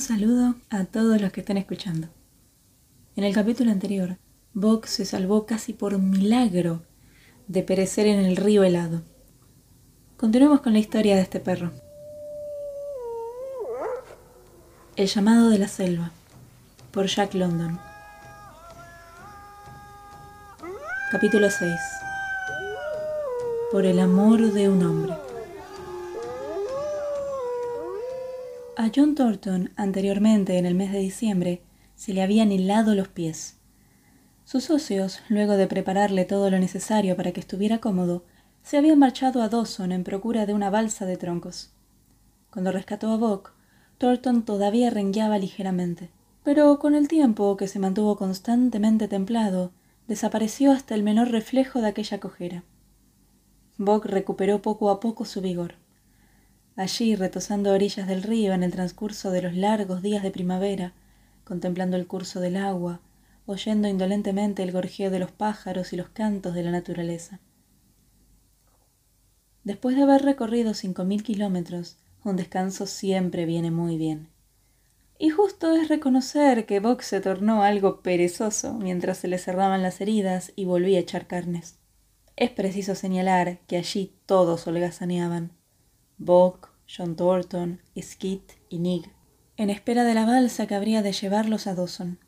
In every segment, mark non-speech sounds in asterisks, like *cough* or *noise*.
Saludo a todos los que están escuchando. En el capítulo anterior, Bok se salvó casi por milagro de perecer en el río helado. Continuemos con la historia de este perro. El llamado de la selva, por Jack London. Capítulo 6. Por el amor de un hombre. A John Thornton, anteriormente en el mes de diciembre, se le habían helado los pies. Sus socios, luego de prepararle todo lo necesario para que estuviera cómodo, se habían marchado a Dawson en procura de una balsa de troncos. Cuando rescató a Buck, Thornton todavía rengueaba ligeramente, pero con el tiempo, que se mantuvo constantemente templado, desapareció hasta el menor reflejo de aquella cojera. Buck recuperó poco a poco su vigor. Allí, retosando a orillas del río en el transcurso de los largos días de primavera, contemplando el curso del agua, oyendo indolentemente el gorjeo de los pájaros y los cantos de la naturaleza. Después de haber recorrido cinco mil kilómetros, un descanso siempre viene muy bien. Y justo es reconocer que Box se tornó algo perezoso mientras se le cerraban las heridas y volvía a echar carnes. Es preciso señalar que allí todos holgazaneaban. Bock, John Thornton, Skid y Nig, en espera de la balsa que habría de llevarlos a Dawson.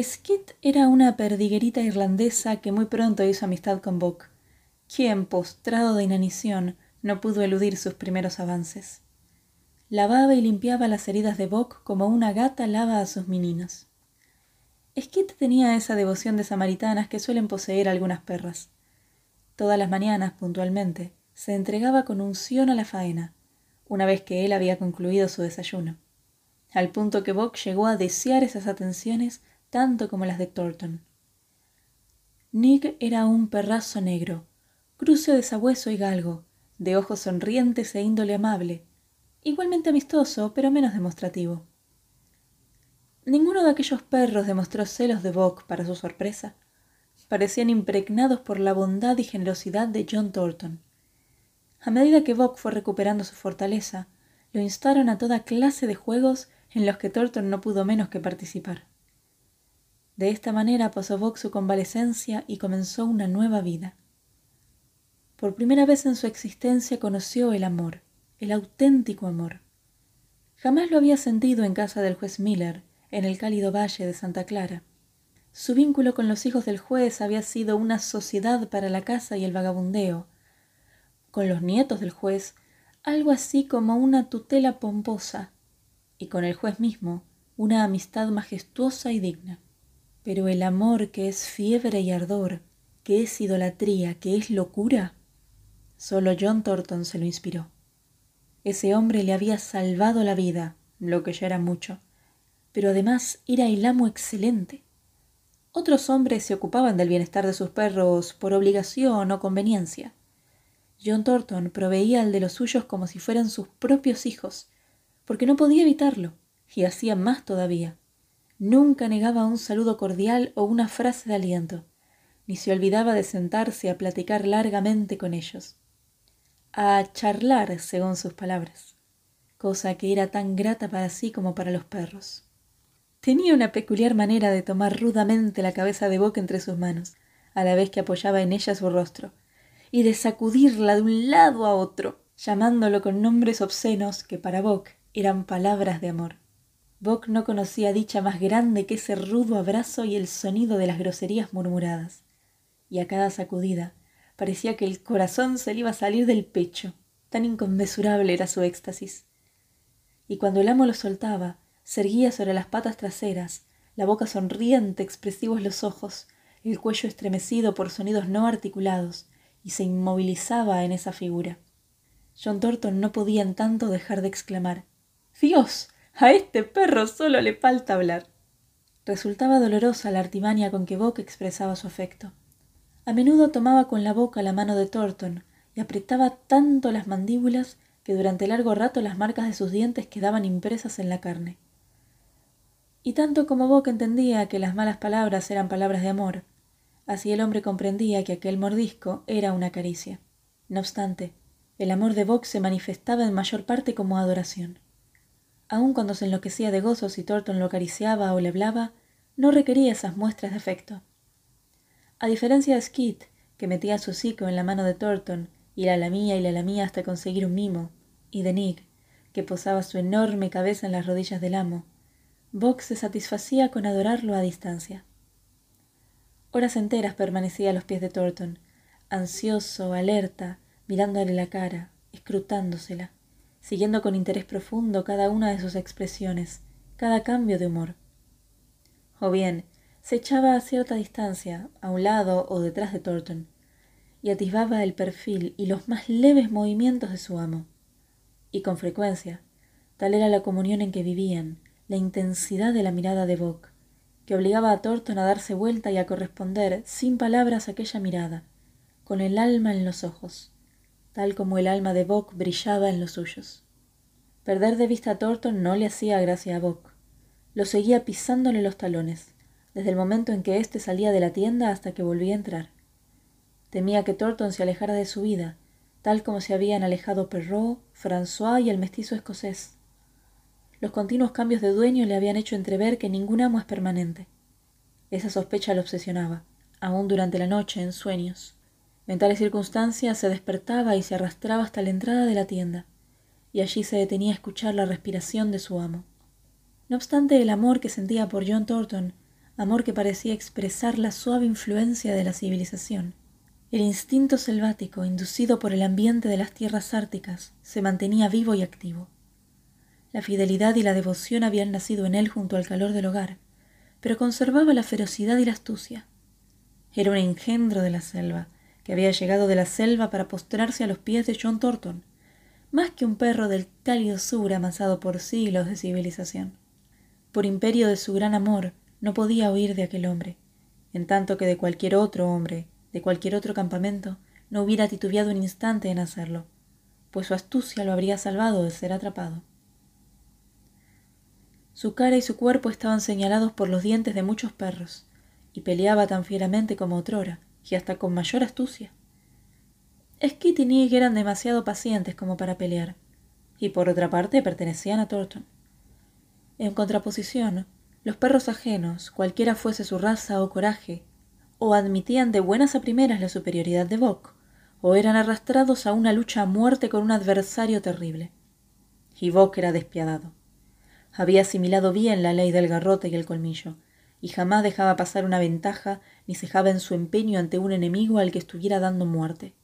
Skid era una perdiguerita irlandesa que muy pronto hizo amistad con Bock, quien, postrado de inanición, no pudo eludir sus primeros avances. Lavaba y limpiaba las heridas de Bock como una gata lava a sus meninos. Skid tenía esa devoción de samaritanas que suelen poseer algunas perras. Todas las mañanas, puntualmente, se entregaba con unción a la faena, una vez que él había concluido su desayuno, al punto que Bock llegó a desear esas atenciones tanto como las de Thornton. Nick era un perrazo negro, cruce de sabueso y galgo, de ojos sonrientes e índole amable, igualmente amistoso, pero menos demostrativo. Ninguno de aquellos perros demostró celos de Bock para su sorpresa. Parecían impregnados por la bondad y generosidad de John Thornton. A medida que Bock fue recuperando su fortaleza, lo instaron a toda clase de juegos en los que Thornton no pudo menos que participar. De esta manera pasó Bock su convalecencia y comenzó una nueva vida. Por primera vez en su existencia conoció el amor, el auténtico amor. Jamás lo había sentido en casa del juez Miller, en el cálido valle de Santa Clara. Su vínculo con los hijos del juez había sido una sociedad para la casa y el vagabundeo. Con los nietos del juez, algo así como una tutela pomposa, y con el juez mismo, una amistad majestuosa y digna. Pero el amor que es fiebre y ardor, que es idolatría, que es locura, Solo John Thornton se lo inspiró. Ese hombre le había salvado la vida, lo que ya era mucho, pero además era el amo excelente. Otros hombres se ocupaban del bienestar de sus perros por obligación o conveniencia. John Thornton proveía al de los suyos como si fueran sus propios hijos, porque no podía evitarlo, y hacía más todavía. Nunca negaba un saludo cordial o una frase de aliento, ni se olvidaba de sentarse a platicar largamente con ellos a charlar, según sus palabras, cosa que era tan grata para sí como para los perros. Tenía una peculiar manera de tomar rudamente la cabeza de Bock entre sus manos, a la vez que apoyaba en ella su rostro, y de sacudirla de un lado a otro, llamándolo con nombres obscenos que para Bock eran palabras de amor. Bock no conocía dicha más grande que ese rudo abrazo y el sonido de las groserías murmuradas, y a cada sacudida Parecía que el corazón se le iba a salir del pecho, tan inconmensurable era su éxtasis. Y cuando el amo lo soltaba, se erguía sobre las patas traseras, la boca sonriente, expresivos los ojos, el cuello estremecido por sonidos no articulados, y se inmovilizaba en esa figura. John Thornton no podía en tanto dejar de exclamar Dios. a este perro solo le falta hablar. Resultaba dolorosa la artimaña con que Bock expresaba su afecto. A menudo tomaba con la boca la mano de Thornton y apretaba tanto las mandíbulas que durante largo rato las marcas de sus dientes quedaban impresas en la carne. Y tanto como Bock entendía que las malas palabras eran palabras de amor, así el hombre comprendía que aquel mordisco era una caricia. No obstante, el amor de Bock se manifestaba en mayor parte como adoración. Aun cuando se enloquecía de gozo si Thornton lo acariciaba o le hablaba, no requería esas muestras de afecto. A diferencia de Skid, que metía su hocico en la mano de Thornton y la lamía y la lamía hasta conseguir un mimo, y de Nick, que posaba su enorme cabeza en las rodillas del amo, Box se satisfacía con adorarlo a distancia. Horas enteras permanecía a los pies de Thornton, ansioso, alerta, mirándole la cara, escrutándosela, siguiendo con interés profundo cada una de sus expresiones, cada cambio de humor. O bien, se echaba a cierta distancia, a un lado o detrás de Thornton, y atisbaba el perfil y los más leves movimientos de su amo. Y con frecuencia, tal era la comunión en que vivían, la intensidad de la mirada de Bock, que obligaba a Thornton a darse vuelta y a corresponder sin palabras aquella mirada, con el alma en los ojos, tal como el alma de Bock brillaba en los suyos. Perder de vista a Thornton no le hacía gracia a Bock. Lo seguía pisándole los talones, desde el momento en que éste salía de la tienda hasta que volvía a entrar. Temía que Thornton se alejara de su vida, tal como se habían alejado Perrault, François y el mestizo escocés, los continuos cambios de dueño le habían hecho entrever que ningún amo es permanente. Esa sospecha lo obsesionaba, aún durante la noche, en sueños. En tales circunstancias se despertaba y se arrastraba hasta la entrada de la tienda, y allí se detenía a escuchar la respiración de su amo. No obstante el amor que sentía por John Thornton, amor que parecía expresar la suave influencia de la civilización, el instinto selvático inducido por el ambiente de las tierras árticas se mantenía vivo y activo. La fidelidad y la devoción habían nacido en él junto al calor del hogar, pero conservaba la ferocidad y la astucia. Era un engendro de la selva, que había llegado de la selva para postrarse a los pies de John Thornton, más que un perro del cálido sur amasado por siglos de civilización. Por imperio de su gran amor, no podía huir de aquel hombre, en tanto que de cualquier otro hombre, de cualquier otro campamento, no hubiera titubeado un instante en hacerlo, pues su astucia lo habría salvado de ser atrapado. Su cara y su cuerpo estaban señalados por los dientes de muchos perros, y peleaba tan fieramente como otrora, y hasta con mayor astucia. Skit y Nick eran demasiado pacientes como para pelear, y por otra parte pertenecían a Thornton. En contraposición, los perros ajenos, cualquiera fuese su raza o coraje, o admitían de buenas a primeras la superioridad de Bock, o eran arrastrados a una lucha a muerte con un adversario terrible. Y Bock era despiadado. Había asimilado bien la ley del garrote y el colmillo, y jamás dejaba pasar una ventaja ni cejaba en su empeño ante un enemigo al que estuviera dando muerte.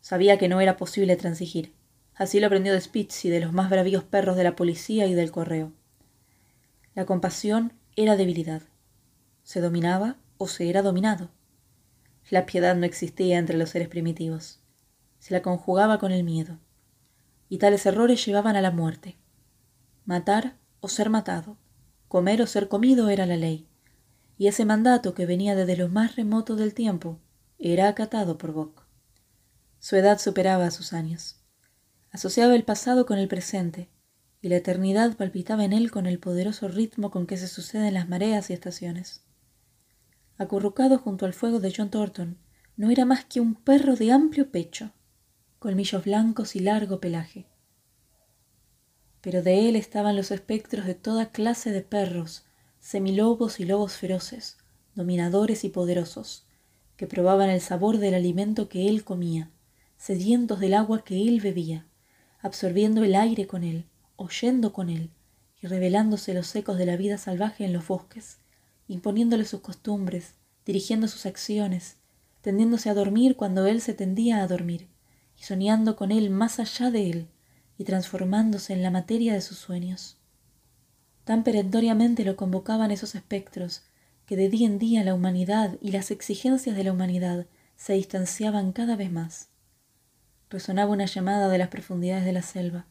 Sabía que no era posible transigir. Así lo aprendió de Spitz y de los más bravíos perros de la policía y del correo. La compasión era debilidad. Se dominaba o se era dominado. La piedad no existía entre los seres primitivos. Se la conjugaba con el miedo. Y tales errores llevaban a la muerte. Matar o ser matado, comer o ser comido era la ley, y ese mandato que venía desde lo más remoto del tiempo era acatado por Bock. Su edad superaba a sus años. Asociaba el pasado con el presente, y la eternidad palpitaba en él con el poderoso ritmo con que se suceden las mareas y estaciones. Acurrucado junto al fuego de John Thornton, no era más que un perro de amplio pecho, colmillos blancos y largo pelaje pero de él estaban los espectros de toda clase de perros, semilobos y lobos feroces, dominadores y poderosos, que probaban el sabor del alimento que él comía, sedientos del agua que él bebía, absorbiendo el aire con él, oyendo con él, y revelándose los ecos de la vida salvaje en los bosques, imponiéndole sus costumbres, dirigiendo sus acciones, tendiéndose a dormir cuando él se tendía a dormir, y soñando con él más allá de él, y transformándose en la materia de sus sueños. Tan perentoriamente lo convocaban esos espectros que de día en día la humanidad y las exigencias de la humanidad se distanciaban cada vez más. Resonaba una llamada de las profundidades de la selva,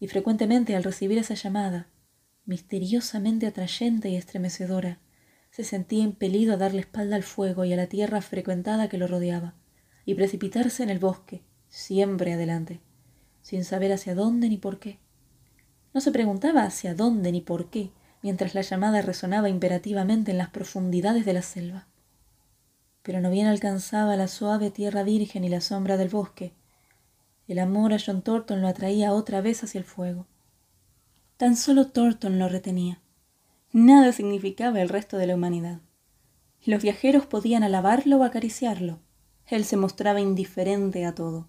y frecuentemente al recibir esa llamada, misteriosamente atrayente y estremecedora, se sentía impelido a darle espalda al fuego y a la tierra frecuentada que lo rodeaba, y precipitarse en el bosque, siempre adelante sin saber hacia dónde ni por qué. No se preguntaba hacia dónde ni por qué, mientras la llamada resonaba imperativamente en las profundidades de la selva. Pero no bien alcanzaba la suave tierra virgen y la sombra del bosque, el amor a John Thornton lo atraía otra vez hacia el fuego. Tan solo Thornton lo retenía. Nada significaba el resto de la humanidad. Los viajeros podían alabarlo o acariciarlo. Él se mostraba indiferente a todo.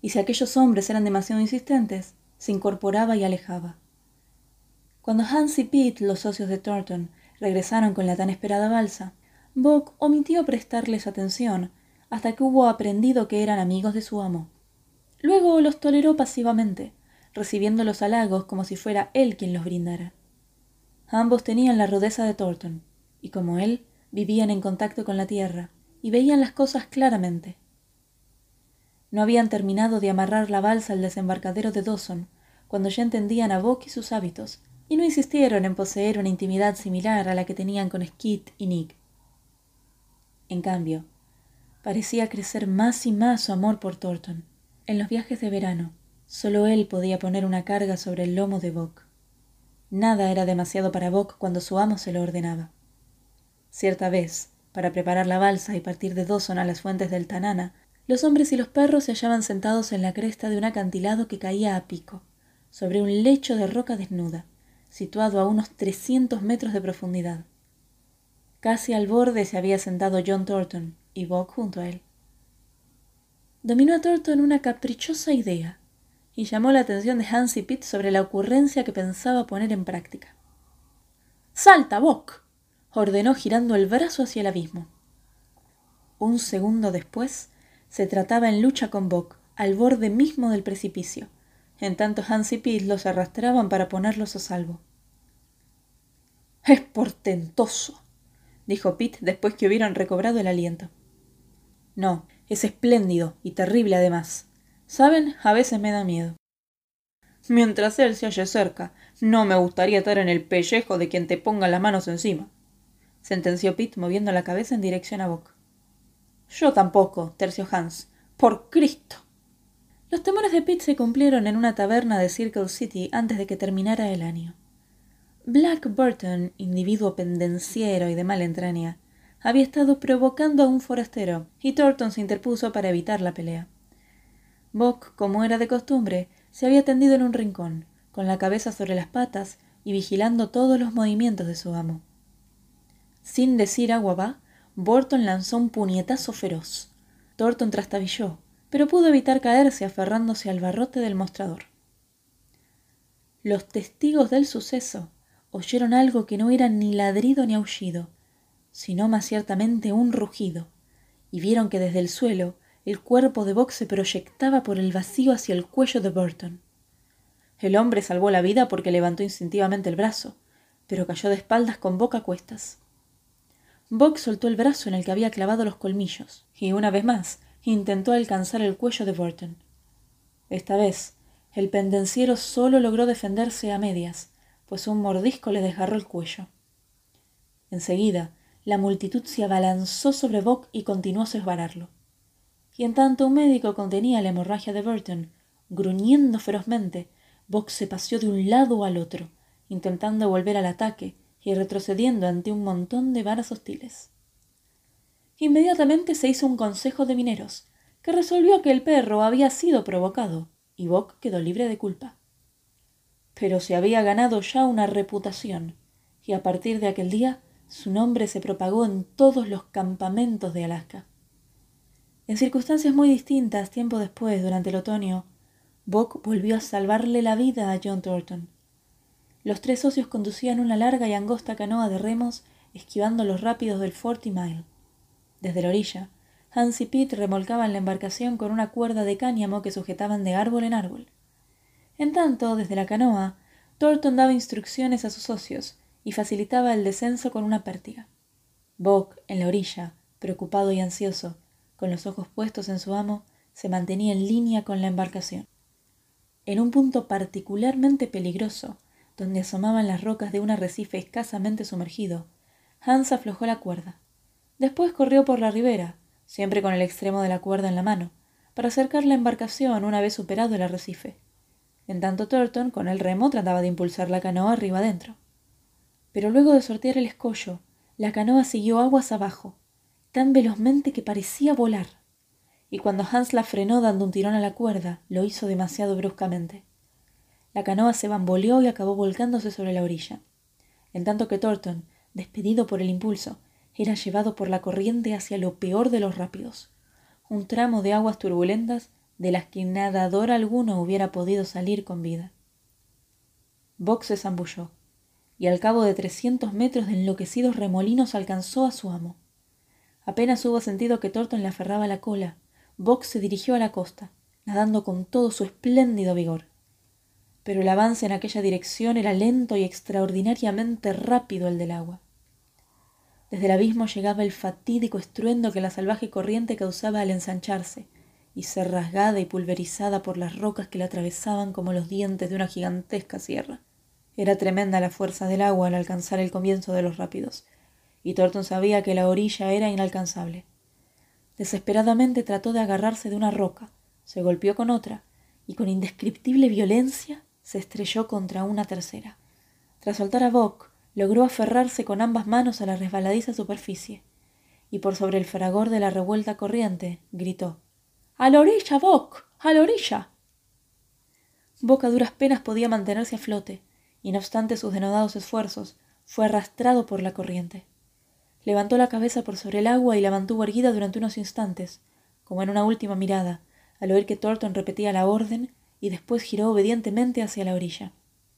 Y si aquellos hombres eran demasiado insistentes, se incorporaba y alejaba. Cuando Hans y Pete, los socios de Thornton, regresaron con la tan esperada balsa, Bock omitió prestarles atención hasta que hubo aprendido que eran amigos de su amo. Luego los toleró pasivamente, recibiendo los halagos como si fuera él quien los brindara. Ambos tenían la rudeza de Thornton, y como él, vivían en contacto con la tierra y veían las cosas claramente. No habían terminado de amarrar la balsa al desembarcadero de Dawson cuando ya entendían a Bock y sus hábitos, y no insistieron en poseer una intimidad similar a la que tenían con Skid y Nick. En cambio, parecía crecer más y más su amor por Thornton. En los viajes de verano, solo él podía poner una carga sobre el lomo de Bock. Nada era demasiado para Bock cuando su amo se lo ordenaba. Cierta vez, para preparar la balsa y partir de Dawson a las fuentes del Tanana, los hombres y los perros se hallaban sentados en la cresta de un acantilado que caía a pico, sobre un lecho de roca desnuda, situado a unos trescientos metros de profundidad. Casi al borde se había sentado John Thornton y Bock junto a él. Dominó a Thornton una caprichosa idea y llamó la atención de Hans y Pitt sobre la ocurrencia que pensaba poner en práctica. ¡Salta, Bock! ordenó girando el brazo hacia el abismo. Un segundo después, se trataba en lucha con Bock, al borde mismo del precipicio, en tanto Hans y Pete los arrastraban para ponerlos a salvo. Es portentoso, dijo Pete después que hubieran recobrado el aliento. No, es espléndido y terrible además. Saben, a veces me da miedo. Mientras él se halle cerca, no me gustaría estar en el pellejo de quien te ponga las manos encima, sentenció Pete moviendo la cabeza en dirección a Bock. Yo tampoco, terció Hans. Por Cristo. Los temores de Pete se cumplieron en una taberna de Circle City antes de que terminara el año. Black Burton, individuo pendenciero y de mala entraña, había estado provocando a un forastero, y Thornton se interpuso para evitar la pelea. Bock, como era de costumbre, se había tendido en un rincón, con la cabeza sobre las patas y vigilando todos los movimientos de su amo. Sin decir agua va, Burton lanzó un puñetazo feroz. Thornton trastabilló, pero pudo evitar caerse aferrándose al barrote del mostrador. Los testigos del suceso oyeron algo que no era ni ladrido ni aullido, sino más ciertamente un rugido, y vieron que desde el suelo el cuerpo de Box se proyectaba por el vacío hacia el cuello de Burton. El hombre salvó la vida porque levantó instintivamente el brazo, pero cayó de espaldas con boca a cuestas. Box soltó el brazo en el que había clavado los colmillos, y una vez más intentó alcanzar el cuello de Burton. Esta vez, el pendenciero solo logró defenderse a medias, pues un mordisco le desgarró el cuello. Enseguida, la multitud se abalanzó sobre Bock y continuó a sesbararlo. Y en tanto un médico contenía la hemorragia de Burton, gruñendo ferozmente, Bock se paseó de un lado al otro, intentando volver al ataque, y retrocediendo ante un montón de varas hostiles. Inmediatamente se hizo un consejo de mineros, que resolvió que el perro había sido provocado, y Bock quedó libre de culpa. Pero se había ganado ya una reputación, y a partir de aquel día su nombre se propagó en todos los campamentos de Alaska. En circunstancias muy distintas, tiempo después, durante el otoño, Bock volvió a salvarle la vida a John Thornton, los tres socios conducían una larga y angosta canoa de remos, esquivando los rápidos del Forty Mile. Desde la orilla, Hans y Pete remolcaban la embarcación con una cuerda de cáñamo que sujetaban de árbol en árbol. En tanto, desde la canoa, Thornton daba instrucciones a sus socios y facilitaba el descenso con una pértiga. Bock, en la orilla, preocupado y ansioso, con los ojos puestos en su amo, se mantenía en línea con la embarcación. En un punto particularmente peligroso, donde asomaban las rocas de un arrecife escasamente sumergido, Hans aflojó la cuerda. Después corrió por la ribera, siempre con el extremo de la cuerda en la mano, para acercar la embarcación una vez superado el arrecife. En tanto Thornton, con el remo, trataba de impulsar la canoa arriba adentro. Pero luego de sortear el escollo, la canoa siguió aguas abajo, tan velozmente que parecía volar. Y cuando Hans la frenó dando un tirón a la cuerda, lo hizo demasiado bruscamente. La canoa se bamboleó y acabó volcándose sobre la orilla, en tanto que Thornton, despedido por el impulso, era llevado por la corriente hacia lo peor de los rápidos, un tramo de aguas turbulentas de las que nadador alguno hubiera podido salir con vida. Box se zambulló, y al cabo de trescientos metros de enloquecidos remolinos alcanzó a su amo. Apenas hubo sentido que Thornton le aferraba la cola, Box se dirigió a la costa, nadando con todo su espléndido vigor. Pero el avance en aquella dirección era lento y extraordinariamente rápido el del agua. Desde el abismo llegaba el fatídico estruendo que la salvaje corriente causaba al ensancharse, y ser rasgada y pulverizada por las rocas que la atravesaban como los dientes de una gigantesca sierra. Era tremenda la fuerza del agua al alcanzar el comienzo de los rápidos, y Thornton sabía que la orilla era inalcanzable. Desesperadamente trató de agarrarse de una roca, se golpeó con otra, y con indescriptible violencia se estrelló contra una tercera. Tras soltar a Bock, logró aferrarse con ambas manos a la resbaladiza superficie, y por sobre el fragor de la revuelta corriente gritó A la orilla, Bock. a la orilla. Bock a duras penas podía mantenerse a flote, y no obstante sus denodados esfuerzos, fue arrastrado por la corriente. Levantó la cabeza por sobre el agua y la mantuvo erguida durante unos instantes, como en una última mirada, al oír que Thornton repetía la orden y después giró obedientemente hacia la orilla.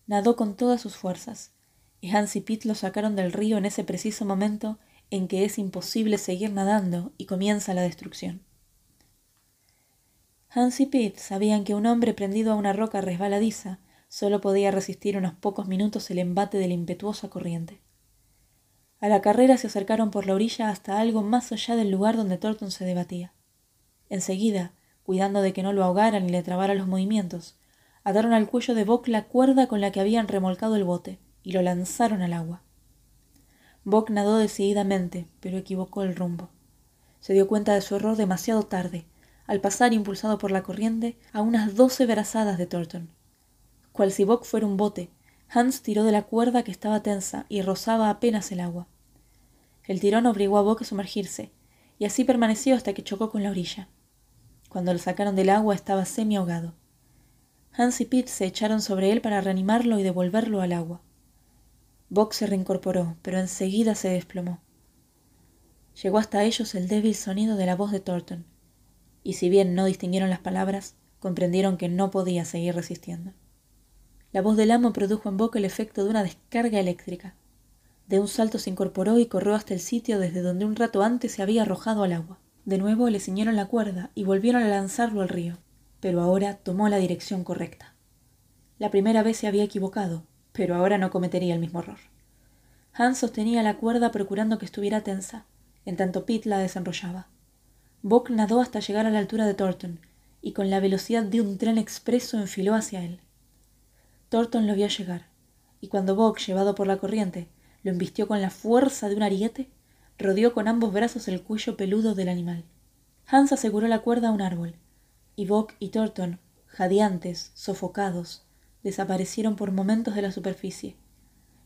Nadó con todas sus fuerzas, y Hans y Pitt lo sacaron del río en ese preciso momento en que es imposible seguir nadando y comienza la destrucción. Hans y Pitt sabían que un hombre prendido a una roca resbaladiza solo podía resistir unos pocos minutos el embate de la impetuosa corriente. A la carrera se acercaron por la orilla hasta algo más allá del lugar donde Thornton se debatía. Enseguida, cuidando de que no lo ahogaran ni le trabara los movimientos, ataron al cuello de Bock la cuerda con la que habían remolcado el bote y lo lanzaron al agua. Bock nadó decididamente, pero equivocó el rumbo. Se dio cuenta de su error demasiado tarde, al pasar impulsado por la corriente a unas doce brazadas de Thornton. Cual si Bock fuera un bote, Hans tiró de la cuerda que estaba tensa y rozaba apenas el agua. El tirón obligó a Bock a sumergirse, y así permaneció hasta que chocó con la orilla. Cuando lo sacaron del agua estaba semi ahogado. Hans y Pete se echaron sobre él para reanimarlo y devolverlo al agua. Bock se reincorporó, pero enseguida se desplomó. Llegó hasta ellos el débil sonido de la voz de Thornton, y si bien no distinguieron las palabras, comprendieron que no podía seguir resistiendo. La voz del amo produjo en Bock el efecto de una descarga eléctrica. De un salto se incorporó y corrió hasta el sitio desde donde un rato antes se había arrojado al agua. De nuevo le ciñeron la cuerda y volvieron a lanzarlo al río, pero ahora tomó la dirección correcta. La primera vez se había equivocado, pero ahora no cometería el mismo error. Hans sostenía la cuerda procurando que estuviera tensa, en tanto Pete la desenrollaba. Bock nadó hasta llegar a la altura de Thornton, y con la velocidad de un tren expreso enfiló hacia él. Thornton lo vio llegar, y cuando Bock, llevado por la corriente, lo embistió con la fuerza de un ariete, rodeó con ambos brazos el cuello peludo del animal. Hans aseguró la cuerda a un árbol, y Bock y Thornton, jadeantes, sofocados, desaparecieron por momentos de la superficie,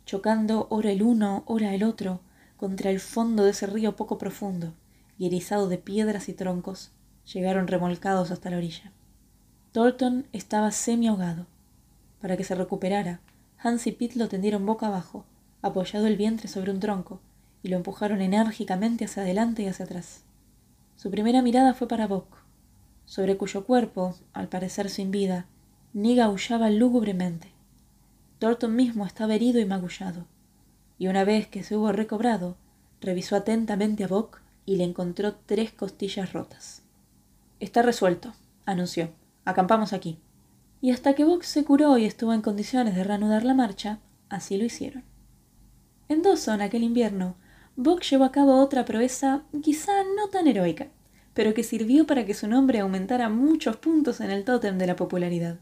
chocando ora el uno, ora el otro, contra el fondo de ese río poco profundo, y erizado de piedras y troncos, llegaron remolcados hasta la orilla. Thornton estaba semi ahogado. Para que se recuperara, Hans y Pitt lo tendieron boca abajo, apoyado el vientre sobre un tronco, y lo empujaron enérgicamente hacia adelante y hacia atrás. Su primera mirada fue para Bock, sobre cuyo cuerpo, al parecer sin vida, Niga aullaba lúgubremente. Thornton mismo estaba herido y magullado, y una vez que se hubo recobrado, revisó atentamente a Bock y le encontró tres costillas rotas. Está resuelto, anunció. Acampamos aquí. Y hasta que Bock se curó y estuvo en condiciones de reanudar la marcha, así lo hicieron. En Dawson aquel invierno, Bock llevó a cabo otra proeza quizá no tan heroica, pero que sirvió para que su nombre aumentara muchos puntos en el tótem de la popularidad.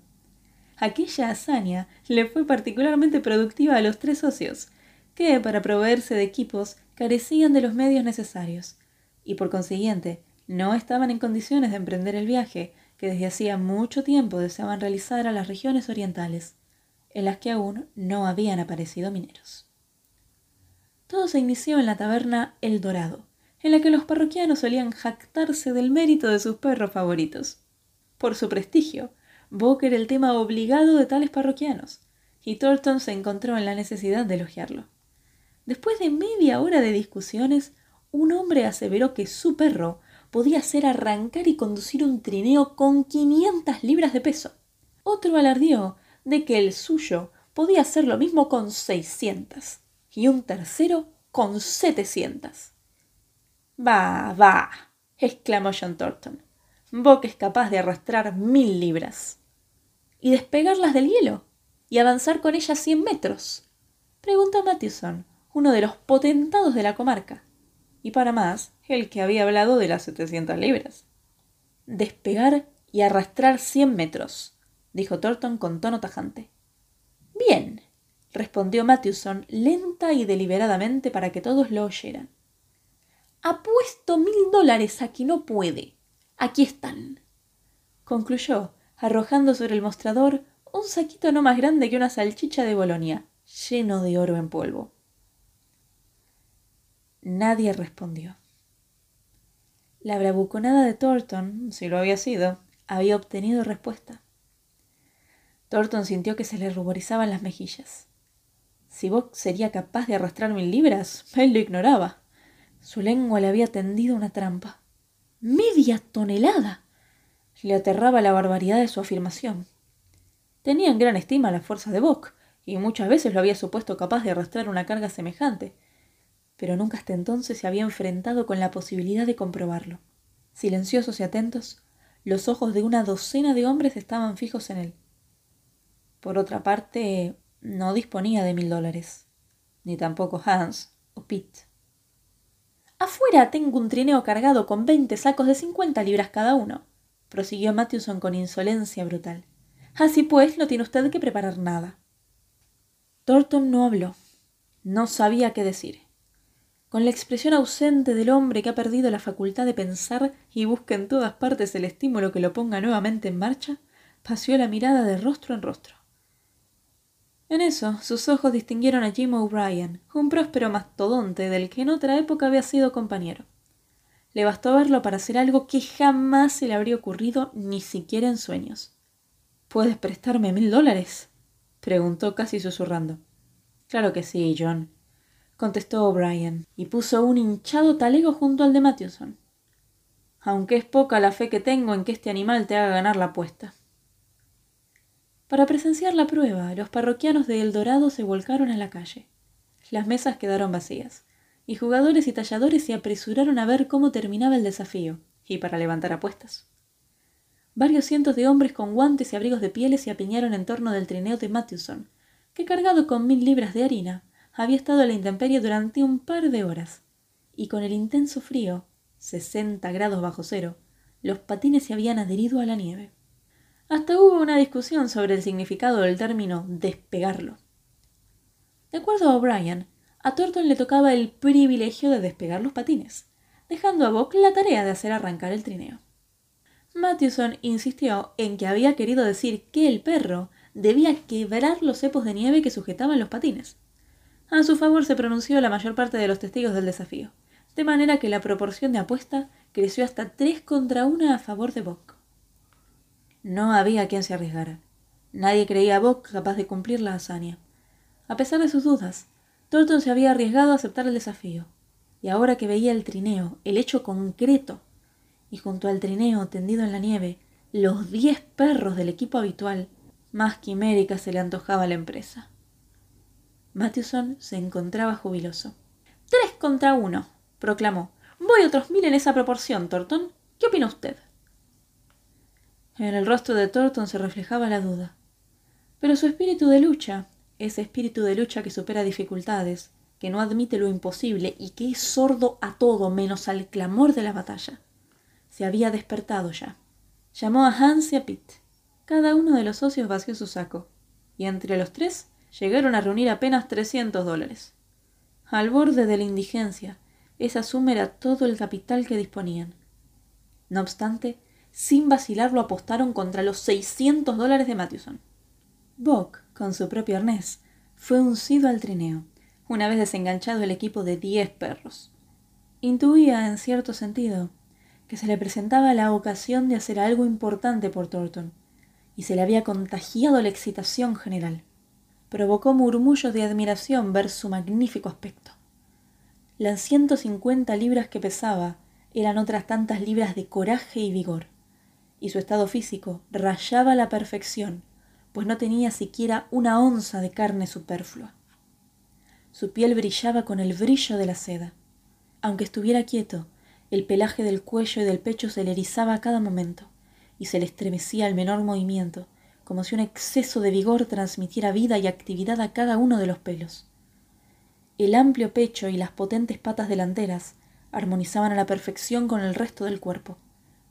Aquella hazaña le fue particularmente productiva a los tres socios, que, para proveerse de equipos, carecían de los medios necesarios, y por consiguiente no estaban en condiciones de emprender el viaje que desde hacía mucho tiempo deseaban realizar a las regiones orientales, en las que aún no habían aparecido mineros. Todo se inició en la taberna El Dorado, en la que los parroquianos solían jactarse del mérito de sus perros favoritos. Por su prestigio, Bock era el tema obligado de tales parroquianos, y Thornton se encontró en la necesidad de elogiarlo. Después de media hora de discusiones, un hombre aseveró que su perro podía hacer arrancar y conducir un trineo con 500 libras de peso. Otro alardió de que el suyo podía hacer lo mismo con 600 y un tercero con 700. Va, va, exclamó John Thornton. Bock es capaz de arrastrar mil libras. ¿Y despegarlas del hielo? ¿Y avanzar con ellas cien metros? Preguntó Mathewson, uno de los potentados de la comarca. Y para más, el que había hablado de las setecientas libras. Despegar y arrastrar cien metros, dijo Thornton con tono tajante. Bien, respondió Mathewson lenta y deliberadamente para que todos lo oyeran. Apuesto mil dólares a que no puede. Aquí están. concluyó, arrojando sobre el mostrador un saquito no más grande que una salchicha de Bolonia, lleno de oro en polvo. Nadie respondió. La bravuconada de Thornton, si lo había sido, había obtenido respuesta. Thornton sintió que se le ruborizaban las mejillas. Si Bock sería capaz de arrastrar mil libras, *laughs* él lo ignoraba. Su lengua le había tendido una trampa. ¡Media tonelada! Le aterraba la barbaridad de su afirmación. Tenía en gran estima la fuerza de Bock, y muchas veces lo había supuesto capaz de arrastrar una carga semejante, pero nunca hasta entonces se había enfrentado con la posibilidad de comprobarlo. Silenciosos y atentos, los ojos de una docena de hombres estaban fijos en él. Por otra parte, no disponía de mil dólares, ni tampoco Hans o Pete. Afuera tengo un trineo cargado con veinte sacos de cincuenta libras cada uno, prosiguió Matthewson con insolencia brutal. Así pues, no tiene usted que preparar nada. Thornton no habló. No sabía qué decir. Con la expresión ausente del hombre que ha perdido la facultad de pensar y busca en todas partes el estímulo que lo ponga nuevamente en marcha, paseó la mirada de rostro en rostro. En eso, sus ojos distinguieron a Jim O'Brien, un próspero mastodonte del que en otra época había sido compañero. Le bastó verlo para hacer algo que jamás se le habría ocurrido ni siquiera en sueños. ¿Puedes prestarme mil dólares? preguntó casi susurrando. Claro que sí, John, contestó O'Brien, y puso un hinchado talego junto al de Matthewson. Aunque es poca la fe que tengo en que este animal te haga ganar la apuesta. Para presenciar la prueba, los parroquianos de El Dorado se volcaron a la calle. Las mesas quedaron vacías, y jugadores y talladores se apresuraron a ver cómo terminaba el desafío, y para levantar apuestas. Varios cientos de hombres con guantes y abrigos de pieles se apiñaron en torno del trineo de Matthewson, que cargado con mil libras de harina, había estado a la intemperie durante un par de horas, y con el intenso frío, sesenta grados bajo cero, los patines se habían adherido a la nieve. Hasta hubo una discusión sobre el significado del término despegarlo. De acuerdo a O'Brien, a Thornton le tocaba el privilegio de despegar los patines, dejando a Bock la tarea de hacer arrancar el trineo. Matthewson insistió en que había querido decir que el perro debía quebrar los cepos de nieve que sujetaban los patines. A su favor se pronunció la mayor parte de los testigos del desafío, de manera que la proporción de apuesta creció hasta tres contra una a favor de Bock. No había quien se arriesgara. Nadie creía a Bock capaz de cumplir la hazaña. A pesar de sus dudas, Thornton se había arriesgado a aceptar el desafío. Y ahora que veía el trineo, el hecho concreto, y junto al trineo tendido en la nieve, los diez perros del equipo habitual, más quimérica se le antojaba la empresa. Matthewson se encontraba jubiloso. Tres contra uno, proclamó. Voy otros mil en esa proporción, Thornton. ¿Qué opina usted? En el rostro de Thornton se reflejaba la duda. Pero su espíritu de lucha, ese espíritu de lucha que supera dificultades, que no admite lo imposible y que es sordo a todo menos al clamor de la batalla, se había despertado ya. Llamó a Hans y a Pitt. Cada uno de los socios vació su saco, y entre los tres llegaron a reunir apenas trescientos dólares. Al borde de la indigencia, esa suma era todo el capital que disponían. No obstante, sin vacilar lo apostaron contra los 600 dólares de Matthewson. Bock, con su propio arnés, fue uncido al trineo, una vez desenganchado el equipo de diez perros. Intuía, en cierto sentido, que se le presentaba la ocasión de hacer algo importante por Thornton, y se le había contagiado la excitación general. Provocó murmullos de admiración ver su magnífico aspecto. Las ciento cincuenta libras que pesaba eran otras tantas libras de coraje y vigor, y su estado físico rayaba la perfección, pues no tenía siquiera una onza de carne superflua. Su piel brillaba con el brillo de la seda. Aunque estuviera quieto, el pelaje del cuello y del pecho se le erizaba a cada momento, y se le estremecía al menor movimiento, como si un exceso de vigor transmitiera vida y actividad a cada uno de los pelos. El amplio pecho y las potentes patas delanteras armonizaban a la perfección con el resto del cuerpo,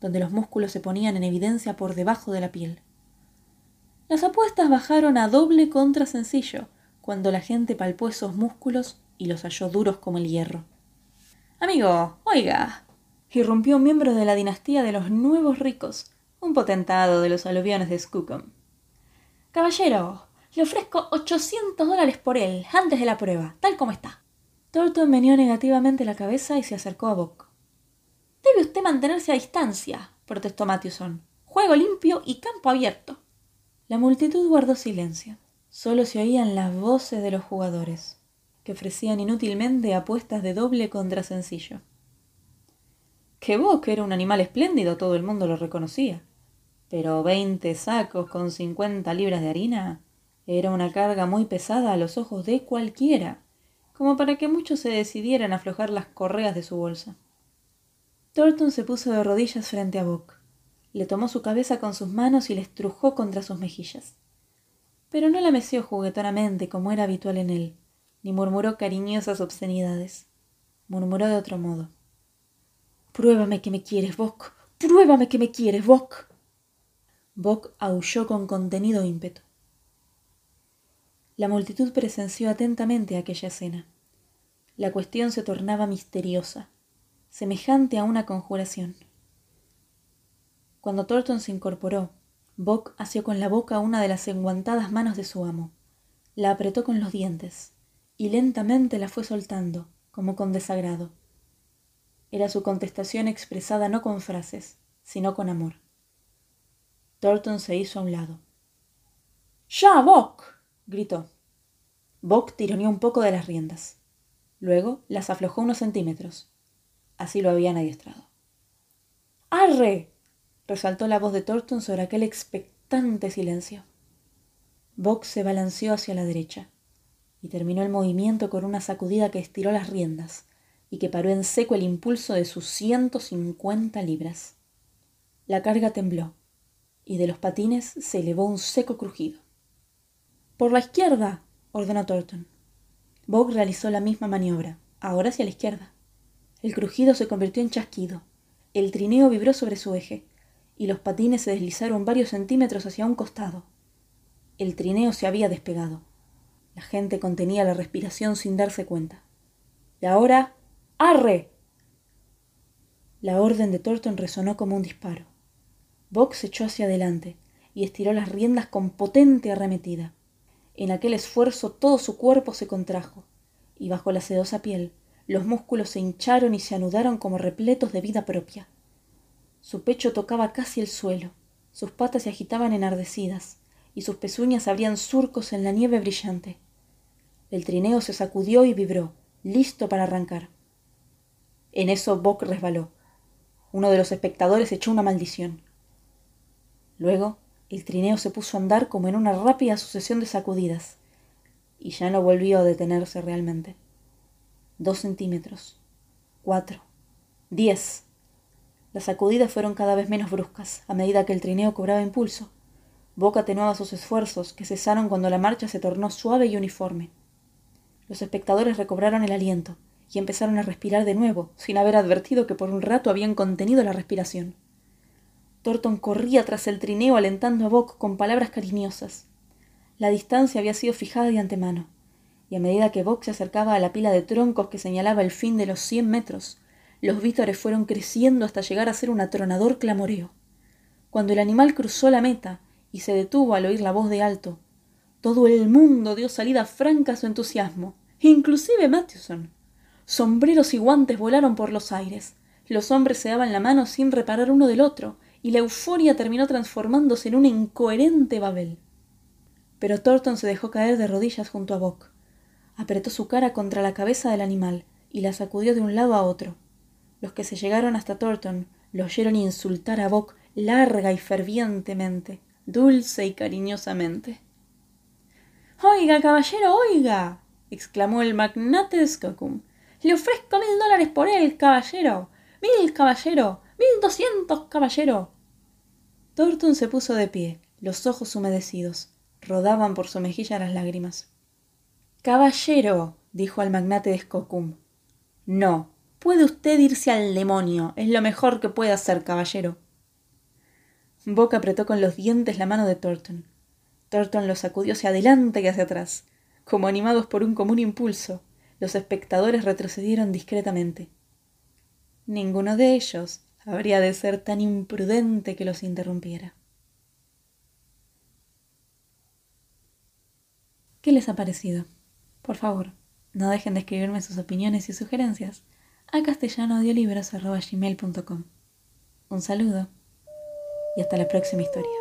donde los músculos se ponían en evidencia por debajo de la piel. Las apuestas bajaron a doble contra sencillo cuando la gente palpó esos músculos y los halló duros como el hierro. Amigo, oiga, irrumpió un miembro de la dinastía de los nuevos ricos, un potentado de los aluviones de Skookum. Caballero, le ofrezco ochocientos dólares por él, antes de la prueba, tal como está. Thornton meneó negativamente la cabeza y se acercó a Bock. Debe usted mantenerse a distancia, protestó Matthewson. Juego limpio y campo abierto. La multitud guardó silencio. Solo se oían las voces de los jugadores, que ofrecían inútilmente apuestas de doble contra sencillo. Que Bock era un animal espléndido, todo el mundo lo reconocía. Pero veinte sacos con cincuenta libras de harina era una carga muy pesada a los ojos de cualquiera como para que muchos se decidieran a aflojar las correas de su bolsa. Thornton se puso de rodillas frente a Buck. Le tomó su cabeza con sus manos y le estrujó contra sus mejillas. Pero no la meció juguetonamente como era habitual en él, ni murmuró cariñosas obscenidades. Murmuró de otro modo. Pruébame que me quieres, Buck. Pruébame que me quieres, Buck. Buck aulló con contenido ímpetu. La multitud presenció atentamente aquella escena. La cuestión se tornaba misteriosa, semejante a una conjuración. Cuando Thornton se incorporó, Bock asió con la boca una de las enguantadas manos de su amo, la apretó con los dientes y lentamente la fue soltando, como con desagrado. Era su contestación expresada no con frases, sino con amor. Thornton se hizo a un lado. ¡Ya, Bock! gritó. Bock tironeó un poco de las riendas. Luego las aflojó unos centímetros. Así lo habían adiestrado. ¡Arre! resaltó la voz de Thornton sobre aquel expectante silencio. Bock se balanceó hacia la derecha y terminó el movimiento con una sacudida que estiró las riendas y que paró en seco el impulso de sus ciento cincuenta libras. La carga tembló y de los patines se elevó un seco crujido. Por la izquierda, ordenó Thornton. Bob realizó la misma maniobra, ahora hacia la izquierda. El crujido se convirtió en chasquido. El trineo vibró sobre su eje, y los patines se deslizaron varios centímetros hacia un costado. El trineo se había despegado. La gente contenía la respiración sin darse cuenta. Y ahora. ¡Arre! La orden de Thornton resonó como un disparo. Box se echó hacia adelante y estiró las riendas con potente arremetida. En aquel esfuerzo todo su cuerpo se contrajo, y bajo la sedosa piel los músculos se hincharon y se anudaron como repletos de vida propia. Su pecho tocaba casi el suelo, sus patas se agitaban enardecidas, y sus pezuñas abrían surcos en la nieve brillante. El trineo se sacudió y vibró, listo para arrancar. En eso Bock resbaló. Uno de los espectadores echó una maldición. Luego el trineo se puso a andar como en una rápida sucesión de sacudidas, y ya no volvió a detenerse realmente. Dos centímetros. Cuatro. Diez. Las sacudidas fueron cada vez menos bruscas, a medida que el trineo cobraba impulso. Boca atenuaba sus esfuerzos, que cesaron cuando la marcha se tornó suave y uniforme. Los espectadores recobraron el aliento y empezaron a respirar de nuevo, sin haber advertido que por un rato habían contenido la respiración. Thornton corría tras el trineo alentando a Bock con palabras cariñosas. La distancia había sido fijada de antemano, y a medida que Bock se acercaba a la pila de troncos que señalaba el fin de los cien metros, los vítores fueron creciendo hasta llegar a ser un atronador clamoreo. Cuando el animal cruzó la meta y se detuvo al oír la voz de alto, todo el mundo dio salida franca a su entusiasmo, inclusive Matthewson. Sombreros y guantes volaron por los aires. Los hombres se daban la mano sin reparar uno del otro, y la euforia terminó transformándose en un incoherente babel. Pero Thornton se dejó caer de rodillas junto a Bock. Apretó su cara contra la cabeza del animal y la sacudió de un lado a otro. Los que se llegaron hasta Thornton lo oyeron insultar a Bock larga y fervientemente, dulce y cariñosamente. Oiga, caballero, oiga. exclamó el magnate de Skocum. Le ofrezco mil dólares por él, caballero. Mil, caballero. Mil doscientos, caballero. Thornton se puso de pie, los ojos humedecidos. Rodaban por su mejilla las lágrimas. Caballero, dijo al magnate de Skocum. No, puede usted irse al demonio. Es lo mejor que puede hacer, caballero. Boca apretó con los dientes la mano de Thornton. Thornton lo sacudió hacia adelante y hacia atrás. Como animados por un común impulso, los espectadores retrocedieron discretamente. Ninguno de ellos habría de ser tan imprudente que los interrumpiera. ¿Qué les ha parecido? Por favor, no dejen de escribirme sus opiniones y sugerencias a castellanoaudiolibros.com. Un saludo y hasta la próxima historia.